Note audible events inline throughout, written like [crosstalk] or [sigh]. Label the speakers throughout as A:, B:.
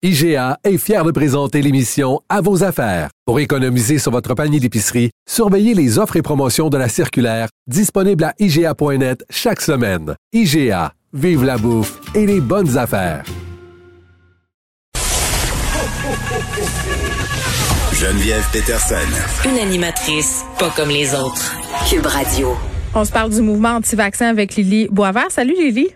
A: IGA est fier de présenter l'émission À vos affaires. Pour économiser sur votre panier d'épicerie, surveillez les offres et promotions de la circulaire disponible à IGA.net chaque semaine. IGA, vive la bouffe et les bonnes affaires.
B: Geneviève Peterson.
C: Une animatrice pas comme les autres. Cube Radio.
D: On se parle du mouvement anti-vaccin avec Lily Boisvert. Salut Lily.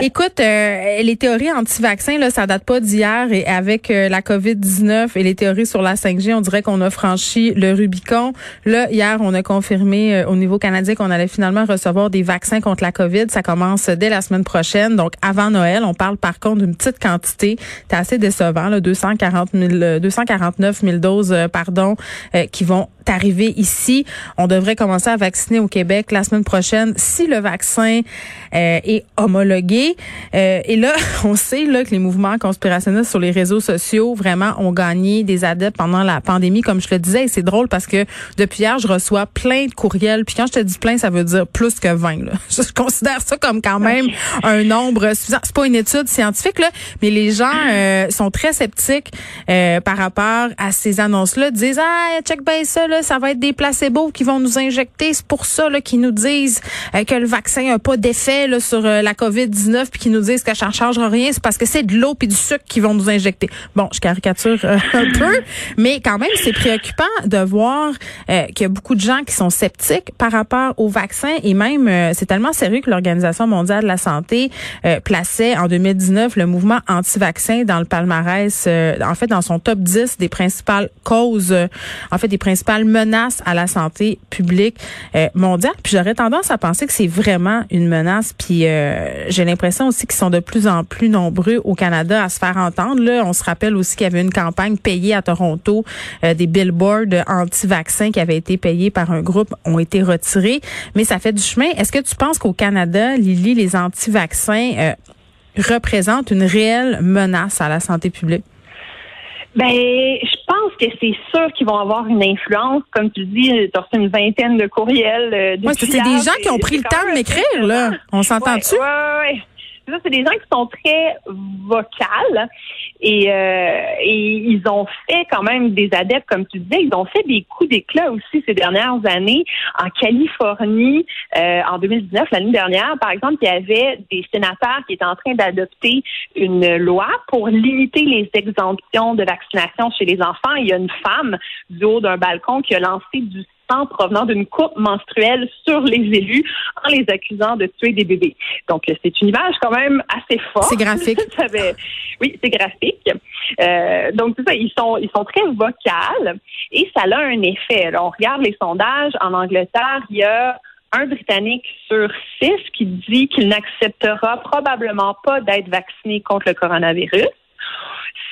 D: Écoute, euh, les théories anti-vaccins, là, ça date pas d'hier et avec euh, la COVID-19 et les théories sur la 5G, on dirait qu'on a franchi le Rubicon. Là, hier, on a confirmé euh, au niveau canadien qu'on allait finalement recevoir des vaccins contre la COVID. Ça commence dès la semaine prochaine, donc avant Noël. On parle par contre d'une petite quantité. C'est assez décevant, là, 240 000, 249 000 doses, pardon, qui vont arriver ici. On devrait commencer à vacciner au Québec la semaine prochaine si le vaccin est homologué. Euh, et là, [laughs] on sait là que les mouvements conspirationnistes sur les réseaux sociaux vraiment ont gagné des adeptes pendant la pandémie, comme je le disais. Et c'est drôle parce que depuis hier, je reçois plein de courriels. Puis quand je te dis plein, ça veut dire plus que 20. Là. [laughs] Je considère ça comme quand même un nombre suffisant. C'est pas une étude scientifique là, mais les gens euh, sont très sceptiques euh, par rapport à ces annonces-là. Disent ah check bien ça là, ça va être des placebos qui vont nous injecter. C'est pour ça là qu'ils nous disent que le vaccin a pas d'effet là sur la la COVID-19 puis qui nous disent que ça ne changera rien, c'est parce que c'est de l'eau puis du sucre qui vont nous injecter. Bon, je caricature euh, [laughs] un peu, mais quand même, c'est préoccupant de voir euh, qu'il y a beaucoup de gens qui sont sceptiques par rapport au vaccin et même, euh, c'est tellement sérieux que l'Organisation mondiale de la santé plaçait en 2019 le mouvement anti-vaccin dans le palmarès, en fait, dans son top 10 des principales causes, en fait, des principales menaces à la santé publique mondiale. Puis j'aurais tendance à penser que c'est vraiment une menace. Puis euh, j'ai l'impression aussi qu'ils sont de plus en plus nombreux au Canada à se faire entendre. Là, on se rappelle aussi qu'il y avait une campagne payée à Toronto, euh, des billboards anti-vaccins qui avaient été payés par un groupe ont été retirés, mais ça fait du chemin. Est-ce que tu penses qu'au Canada, Lily, les anti-vaccins euh, représentent une réelle menace à la santé publique?
E: Ben, je pense que c'est sûr qu'ils vont avoir une influence. Comme tu dis, tu as reçu une vingtaine de courriels. Euh,
D: ouais, c'est des gens qui ont pris le temps de m'écrire, là. On s'entend-tu?
E: Ouais, ouais, ouais c'est des gens qui sont très vocales et, euh, et ils ont fait quand même des adeptes, comme tu disais, ils ont fait des coups d'éclat aussi ces dernières années. En Californie, euh, en 2019, l'année dernière, par exemple, il y avait des sénateurs qui étaient en train d'adopter une loi pour limiter les exemptions de vaccination chez les enfants. Il y a une femme du haut d'un balcon qui a lancé du provenant d'une coupe menstruelle sur les élus en les accusant de tuer des bébés. Donc, c'est une image quand même assez forte.
D: C'est graphique. [laughs]
E: oui, c'est graphique. Euh, donc, ça, ils sont, ils sont très vocales et ça a un effet. on regarde les sondages. En Angleterre, il y a un Britannique sur six qui dit qu'il n'acceptera probablement pas d'être vacciné contre le coronavirus.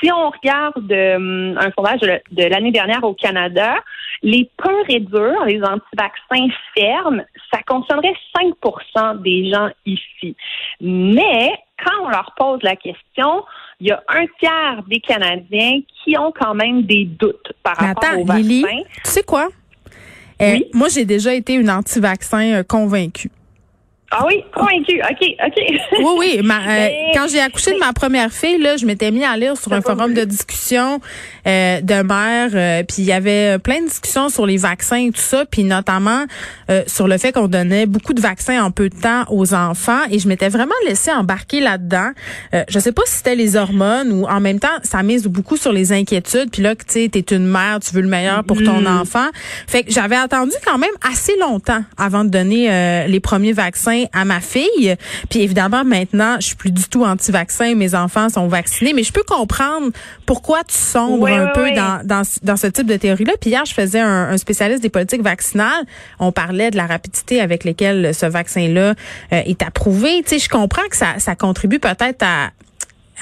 E: Si on regarde euh, un sondage de, l'année dernière au Canada, les peurs et durs, les anti-vaccins fermes, ça concernerait 5% des gens ici. Mais quand on leur pose la question, il y a un tiers des Canadiens qui ont quand même des doutes par rapport au vaccin.
D: Lily, tu sais quoi? Euh, moi, j'ai déjà été une anti-vaccin euh, convaincue.
E: Ah oui, convaincu. OK, OK.
D: oui, oui. [laughs] Euh, quand j'ai accouché de ma première fille, là, je m'étais mis à lire sur un forum de discussion euh, de mère, euh, puis il y avait plein de discussions sur les vaccins et tout ça, puis notamment sur le fait qu'on donnait beaucoup de vaccins en peu de temps aux enfants, et je m'étais vraiment laissée embarquer là-dedans. je sais pas si c'était les hormones ou en même temps, ça mise beaucoup sur les inquiétudes, puis là, tu sais, t'es une mère, tu veux le meilleur pour ton enfant. Fait que j'avais attendu quand même assez longtemps avant de donner les premiers vaccins à ma fille. Puis évidemment, maintenant, je suis plus du tout anti-vaccin. Mes enfants sont vaccinés. Mais je peux comprendre pourquoi tu sombres un peu Dans, dans, dans, ce type de théorie-là. Puis hier, je faisais un, spécialiste des politiques vaccinales. On parlait de la rapidité avec laquelle ce vaccin-là euh, est approuvé. Tu sais, je comprends que ça, ça contribue peut-être à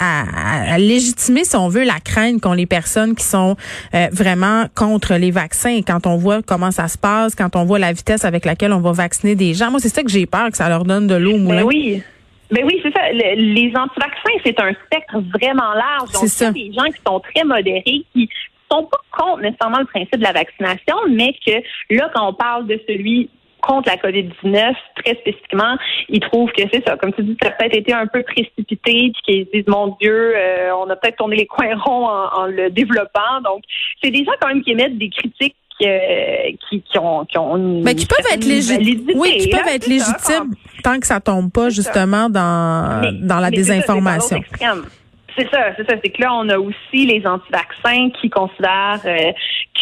D: à, légitimer, si on veut, la crainte qu'ont les personnes qui sont euh, vraiment contre les vaccins. Et quand on voit comment ça se passe, quand on voit la vitesse avec laquelle on va vacciner des gens, moi, c'est ça que j'ai peur, que ça leur donne de l'eau au moulin.
E: Ben oui. Ben oui, c'est ça. les anti-vaccins, c'est un spectre vraiment large. Donc, a des gens qui sont très modérés, qui sont pas contre nécessairement le principe de la vaccination, mais que là, quand on parle de celui contre la COVID-19, très spécifiquement, ils trouvent que c'est ça. Comme tu dis, ça a peut-être été un peu précipité, puis qu'ils disent, mon Dieu, euh, on a peut-être tourné les coins ronds en, le développant. Donc, c'est des gens quand même qui émettent des critiques euh, qui, qui, ont, qui ont une
D: Mais qui peuvent être légitimes. Oui, qui peuvent être légitimes tant que ça tombe pas justement dans, dans la désinformation.
E: C'est ça, c'est ça. C'est que là, on a aussi les anti-vaccins qui considèrent euh,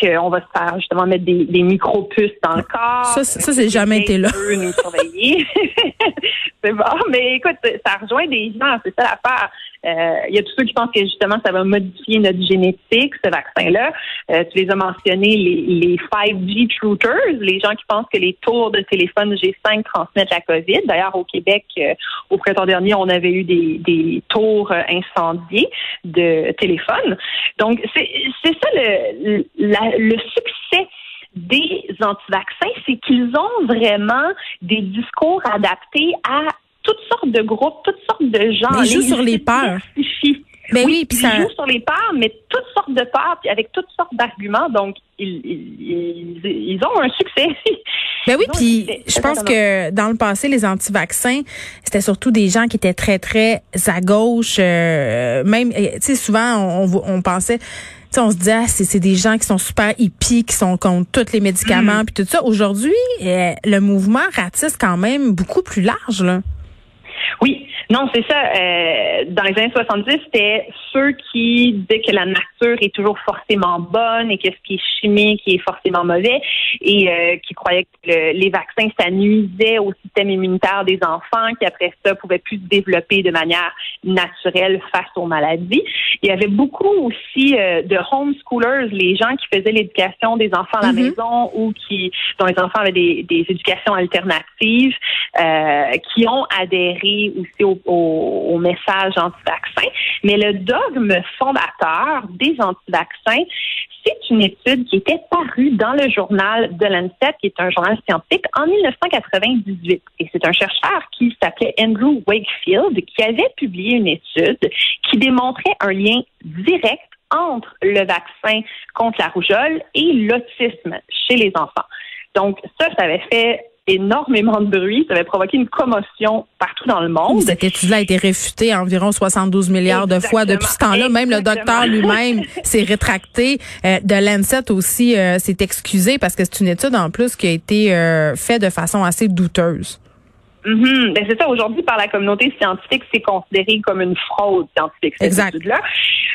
E: qu'on va se faire justement mettre des, des micro-puces dans le corps.
D: Ça, ça c'est jamais été là. [laughs]
E: nous surveiller. [laughs] c'est bon, mais écoute, ça rejoint des gens, c'est ça l'affaire. Euh, il y a tous ceux qui pensent que justement ça va modifier notre génétique, ce vaccin-là. Euh, tu les as mentionnés, les, les 5G truthers, les gens qui pensent que les tours de téléphone G5 transmettent la COVID. D'ailleurs, au Québec, euh, au printemps dernier, on avait eu des, des tours incendiés de téléphone. Donc, c'est ça le, le succès des anti-vaccins, c'est qu'ils ont vraiment des discours adaptés à toutes sortes de groupes, toutes sortes de gens.
D: ils jouent sur les peurs.
E: Ben oui, puis ça... ils jouent sur les peurs, mais toutes sortes de peurs, puis avec toutes sortes d'arguments. Donc, ils, ils, ils, ont un succès. [laughs]
D: Ben oui, puis je pense que dans le passé, les anti-vaccins, c'était surtout des gens qui étaient très, très à gauche. Euh, même, tu sais, souvent, on, on pensait on se dit, ah, c'est des gens qui sont super hippies, qui sont contre tous les médicaments, mm. puis tout ça. Aujourd'hui, euh, le mouvement ratisse quand même beaucoup plus large. Là.
E: Non, c'est ça. Euh, dans les années 70, c'était ceux qui disaient que la nature est toujours forcément bonne et que ce qui est chimique est forcément mauvais et euh, qui croyaient que les vaccins, ça nuisait au système immunitaire des enfants, qui après ça pouvaient plus se développer de manière naturelle face aux maladies. Il y avait beaucoup aussi euh, de homeschoolers, les gens qui faisaient l'éducation des enfants à la mm-hmm. maison ou qui dont les enfants avaient des, des éducations alternatives, qui ont adhéré aussi au au, message anti-vaccin. Mais le dogme fondateur des anti-vaccins, c'est une étude qui était parue dans le journal de Lancet, qui est un journal scientifique, en 1998. Et c'est un chercheur qui s'appelait Andrew Wakefield qui avait publié une étude qui démontrait un lien direct entre le vaccin contre la rougeole et l'autisme chez les enfants. Donc ça, ça avait fait énormément de bruit. Ça avait provoqué une commotion partout dans le monde.
D: Cette étude-là a été réfutée environ 72 milliards de fois depuis ce temps-là. Même le docteur lui-même [laughs] s'est rétracté. Euh, de Lancet aussi euh, s'est excusé parce que c'est une étude en plus qui a été euh, faite de façon assez douteuse.
E: Mm ben c'est ça. Aujourd'hui, par la communauté scientifique, c'est considéré comme une fraude scientifique, cette étude-là.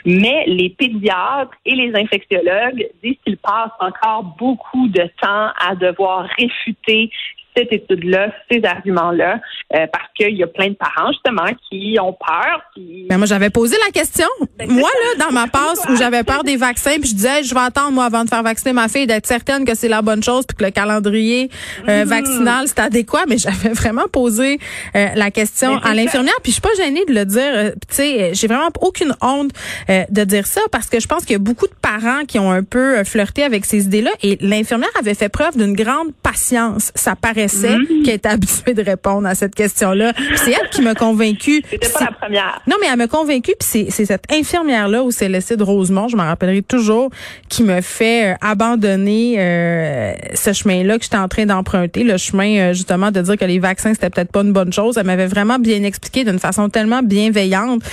E: Mais les pédiatres et les infectiologues disent qu'ils passent encore beaucoup de temps à devoir réfuter cette étude-là, ces arguments-là, euh, parce qu'il y a plein de parents, justement, qui ont peur. Qui...
D: Ben moi, j'avais posé la question. Ben, moi, là, dans ma [laughs] passe où j'avais peur des vaccins, puis je disais, je vais attendre, moi, avant de faire vacciner ma fille, d'être certaine que c'est la bonne chose, puis que le calendrier euh, mm-hmm. vaccinal, c'est adéquat. Mais j'avais [laughs] vraiment posé euh, la question à l'infirmière, puis je suis pas gênée de le dire. tu sais, j'ai vraiment aucune honte de dire ça, parce que je pense qu'il y a beaucoup de parents qui ont un peu flirté avec ces idées-là, et l'infirmière avait fait preuve d'une grande patience. Ça paraît Mm. qui est habituée de répondre à cette question-là. C'est elle qui m'a convaincue. [laughs]
E: C'était pas la première.
D: Non, mais elle m'a convaincue. Puis c'est cette infirmière-là au CLSC de Rosemont, je m'en rappellerai toujours, qui me fait euh, abandonner euh, ce chemin-là que j'étais en train d'emprunter, le chemin euh, justement de dire que les vaccins c'était peut-être pas une bonne chose. Elle m'avait vraiment bien expliqué d'une façon tellement bienveillante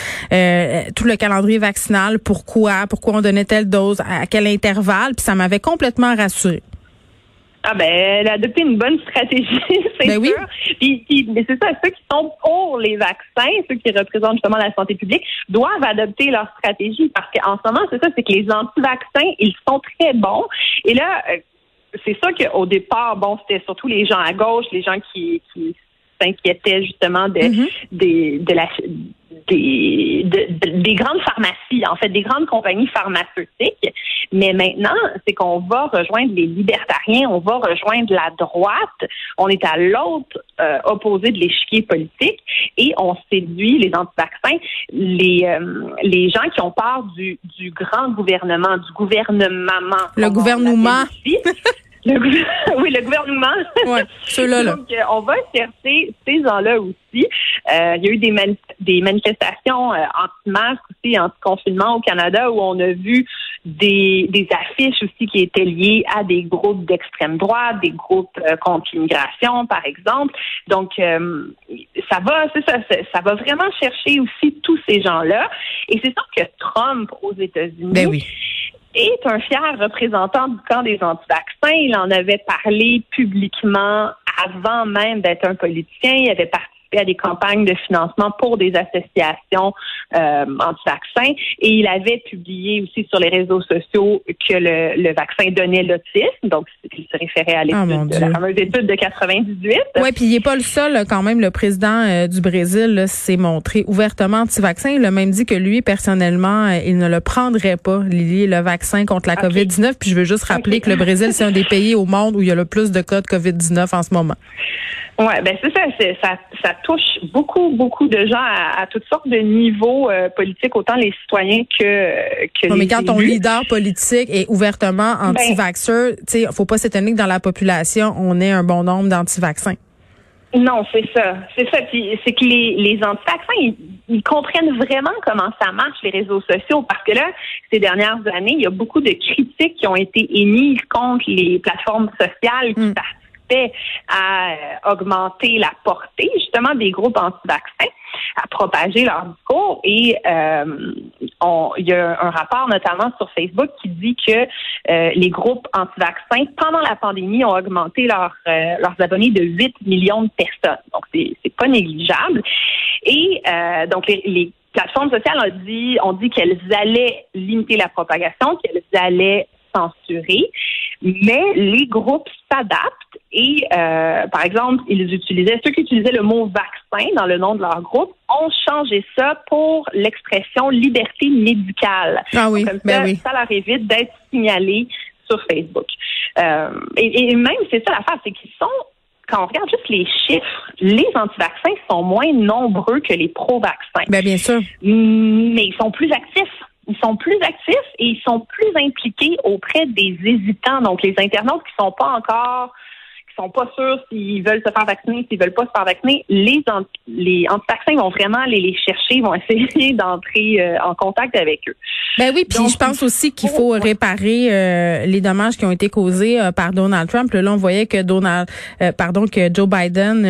D: tout le calendrier vaccinal, pourquoi, pourquoi on donnait telle dose, à quel intervalle, puis ça m'avait complètement rassurée.
E: Ah ben, elle a adopté une bonne stratégie, [laughs] c'est ben sûr. Oui. mais c'est ça, ceux qui sont pour les vaccins, ceux qui représentent justement la santé publique, doivent adopter leur stratégie parce qu'en ce moment, c'est ça, c'est que les anti-vaccins, ils sont très bons. Et là, euh, c'est ça qu'au départ, bon, c'était surtout les gens à gauche, les gens qui, qui s'inquiétaient justement de, mm-hmm. des, de la des, des grandes pharmacies, en fait, des grandes compagnies pharmaceutiques. Mais maintenant, c'est qu'on va rejoindre les libertariens, on va rejoindre la droite, on est à l'autre euh, opposé de l'échiquier politique et on séduit les anti-vaccins, les, euh, les gens qui ont peur du, du grand gouvernement, du gouvernement.
D: Le gouvernement. [laughs]
E: oui, le gouvernement.
D: Oui, ceux-là.
E: Donc, euh, on va chercher ces gens-là aussi. Euh, il y a eu des, des manifestations euh, anti-masques aussi, anti-confinement au Canada où on a vu des, des affiches aussi qui étaient liées à des groupes d'extrême droite, des groupes euh, contre l'immigration, par exemple. Donc, euh, ça va, c'est ça, ça va vraiment chercher aussi tous ces gens-là. Et c'est sûr que Trump aux États-Unis
D: ben oui
E: est un fier représentant du camp des anti-vaccins. Il en avait parlé publiquement avant même d'être un politicien. Il avait participé à des campagnes de financement pour des associations euh, anti-vaccins et il avait publié aussi sur les réseaux sociaux que le, le vaccin donnait l'autisme, donc il se référait à ah, l'étude, la fameuse étude de 98.
D: Oui, puis il n'est pas le seul quand même. Le président euh, du Brésil s'est montré ouvertement anti-vaccin. Il a même dit que lui, personnellement, euh, il ne le prendrait pas, Lily, le vaccin contre la COVID-19. Puis je veux juste rappeler que le Brésil, c'est un des pays au monde où il y a le plus de cas de COVID-19 en ce moment.
E: Ouais, ben c'est ça, ça, ça touche beaucoup, beaucoup de gens à, toutes sortes de niveaux euh, politiques, autant les citoyens que que non,
D: Mais quand ton leader politique est ouvertement ben anti-vaxxeur, tu sais, faut pas s'étonner que dans la population, on ait un bon nombre d'anti-vaccins.
E: Non, c'est ça. C'est ça. C'est que les, les anti-vaccins, ils, comprennent vraiment comment ça marche, les réseaux sociaux, parce que là, ces dernières années, il y a beaucoup de critiques qui ont été émises contre les plateformes sociales qui mm à euh, augmenter la portée justement des groupes anti-vaccins, à propager leur discours. Et euh, il y a un rapport notamment sur Facebook qui dit que euh, les groupes anti-vaccins, pendant la pandémie, ont augmenté leur, leurs abonnés de 8 millions de personnes. Donc, c'est pas négligeable. Et donc, les, les plateformes sociales ont dit, ont dit qu'elles allaient limiter la propagation, qu'elles allaient censurer, mais les groupes s'adaptent et, euh, par exemple, ils utilisaient, ceux qui utilisaient le mot vaccin dans le nom de leur groupe ont changé ça pour l'expression liberté médicale.
D: Ah oui, Comme
E: ben
D: ça, oui.
E: ça leur évite d'être signalés sur Facebook. Euh, et, même, c'est ça l'affaire, c'est qu'ils sont quand on regarde juste les chiffres, les anti-vaccins sont moins nombreux que les pro-vaccins.
D: Ben, bien sûr.
E: Mais ils sont plus actifs ils sont plus actifs et ils sont plus impliqués auprès des hésitants, donc les internautes qui sont pas encore sont pas sûrs s'ils veulent se faire vacciner, s'ils veulent pas se faire vacciner, les, les anti-vaccins vont vraiment aller les chercher, vont [laughs] essayer d'entrer euh, en contact avec eux.
D: Ben oui, puis je pense aussi qu'il faut réparer euh, les dommages qui ont été causés euh, par Donald Trump. Là, on voyait que Donald, pardon, que Joe Biden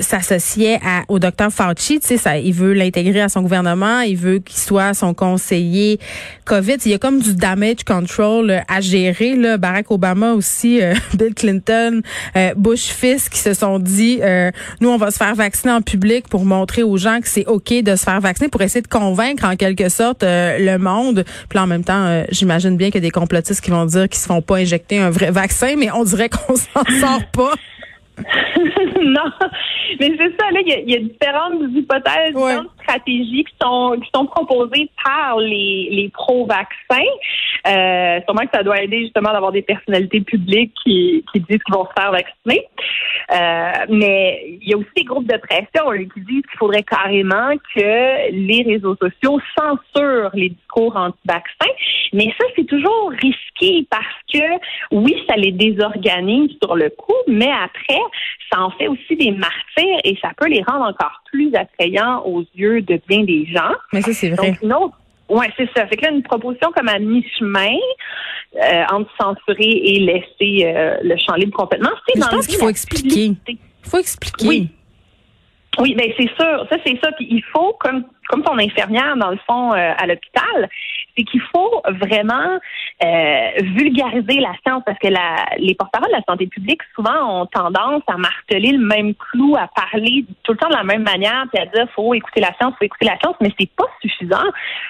D: s'associait au docteur Fauci. Tu sais, ça, il veut l'intégrer à son gouvernement, il veut qu'il soit son conseiller COVID. Il y a comme du damage control à gérer. Là. Barack Obama aussi, [laughs] Bill Clinton. Euh, Bush fils qui se sont dit euh, nous on va se faire vacciner en public pour montrer aux gens que c'est OK de se faire vacciner pour essayer de convaincre en quelque sorte euh, le monde. Puis en même temps, j'imagine bien qu'il y a des complotistes qui vont dire qu'ils se font pas injecter un vrai vaccin, mais on dirait qu'on [laughs] s'en sort pas. [laughs]
E: non, mais c'est ça, là, il y, a différentes hypothèses, différentes stratégies qui sont, qui sont proposées par les, les pro-vaccins. Euh, sûrement que ça doit aider justement d'avoir des personnalités publiques qui, qui disent qu'ils vont se faire vacciner. Euh, mais il y a aussi des groupes de pression qui disent qu'il faudrait carrément que les réseaux sociaux censurent les discours anti-vaccins. Mais ça, c'est toujours risqué parce que, oui, ça les désorganise sur le coup, mais après, ça en fait aussi des martyrs et ça peut les rendre encore plus attrayants aux yeux de bien des gens.
D: Mais ça, c'est vrai.
E: Donc, oui, c'est ça. Fait que là, une proposition comme à mi-chemin euh, entre censurer et laisser euh, le champ libre complètement.
D: C'est je pense qu'il faut expliquer. Il faut expliquer.
E: Oui. Oui, ben c'est sûr. Ça, c'est ça. Puis il faut, comme comme ton infirmière, dans le fond, euh, à l'hôpital, c'est qu'il faut vraiment euh, vulgariser la science parce que la, les porte-paroles de la santé publique, souvent, ont tendance à marteler le même clou, à parler tout le temps de la même manière, puis à dire faut écouter la science, faut écouter la science, mais c'est pas suffisant.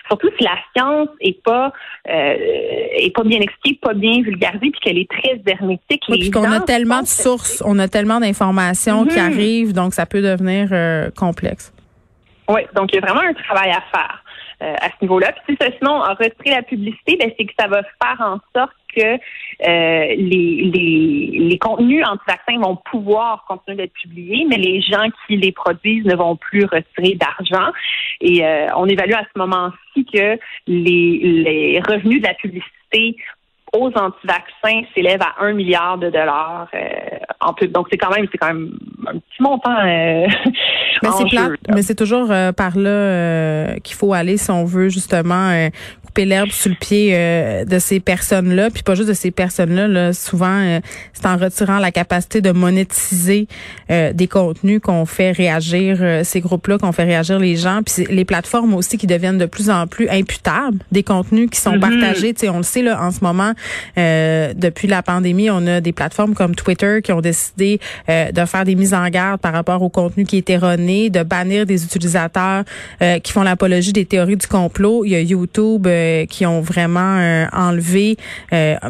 E: Surtout si la science est pas euh, est pas bien expliquée, pas bien vulgarisée, puis qu'elle est très hermétique.
D: Oui, puis qu'on a tellement de sources, on a tellement d'informations qui mhm. arrivent, donc ça peut devenir complexe.
E: Oui, donc il y a vraiment un travail à faire euh, à ce niveau-là. Puis si sinon, en retirer la publicité, ben, c'est que ça va faire en sorte que euh, les, les, les contenus anti-vaccins vont pouvoir continuer d'être publiés, mais les gens qui les produisent ne vont plus retirer d'argent. Et euh, on évalue à ce moment-ci que les, les revenus de la publicité aux anti-vaccins s'élèvent à un milliard de dollars en pub. Donc c'est quand même c'est quand même un petit montant
D: Mais c'est mais c'est toujours euh, par là euh, qu'il faut aller si on veut justement euh, couper l'herbe sous le pied de ces personnes-là, puis pas juste de ces personnes-là. Là, souvent, c'est en retirant la capacité de monétiser des contenus qu'on fait réagir ces groupes-là, qu'on fait réagir les gens, puis les plateformes aussi qui deviennent de plus en plus imputables, des contenus qui sont mm-hmm. partagés. Tu sais, on le sait là en ce moment, depuis la pandémie, on a des plateformes comme Twitter qui ont décidé de faire des mises en garde par rapport au contenu qui est erroné, de bannir des utilisateurs euh, qui font l'apologie des théories du complot. Il y a YouTube euh, qui ont vraiment euh, enlevé,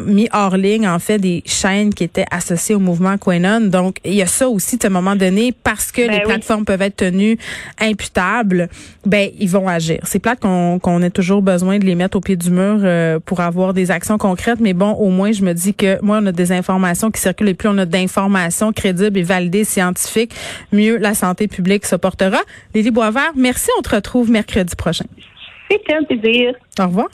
D: mis hors ligne en fait des chaînes qui étaient associées au mouvement QAnon. Donc il y a ça aussi à un moment donné parce que ben les plateformes peuvent être tenues imputables. Ben ils vont agir. C'est plate qu'on qu'on ait toujours besoin de les mettre au pied du mur pour avoir des actions concrètes. Mais bon, au moins je me dis que moi on a des informations qui circulent et plus on a d'informations crédibles et validées scientifiques, mieux la santé publique se portera. Lily Boisvert, merci. On te retrouve mercredi prochain.
E: C'était un plaisir.
D: Au revoir.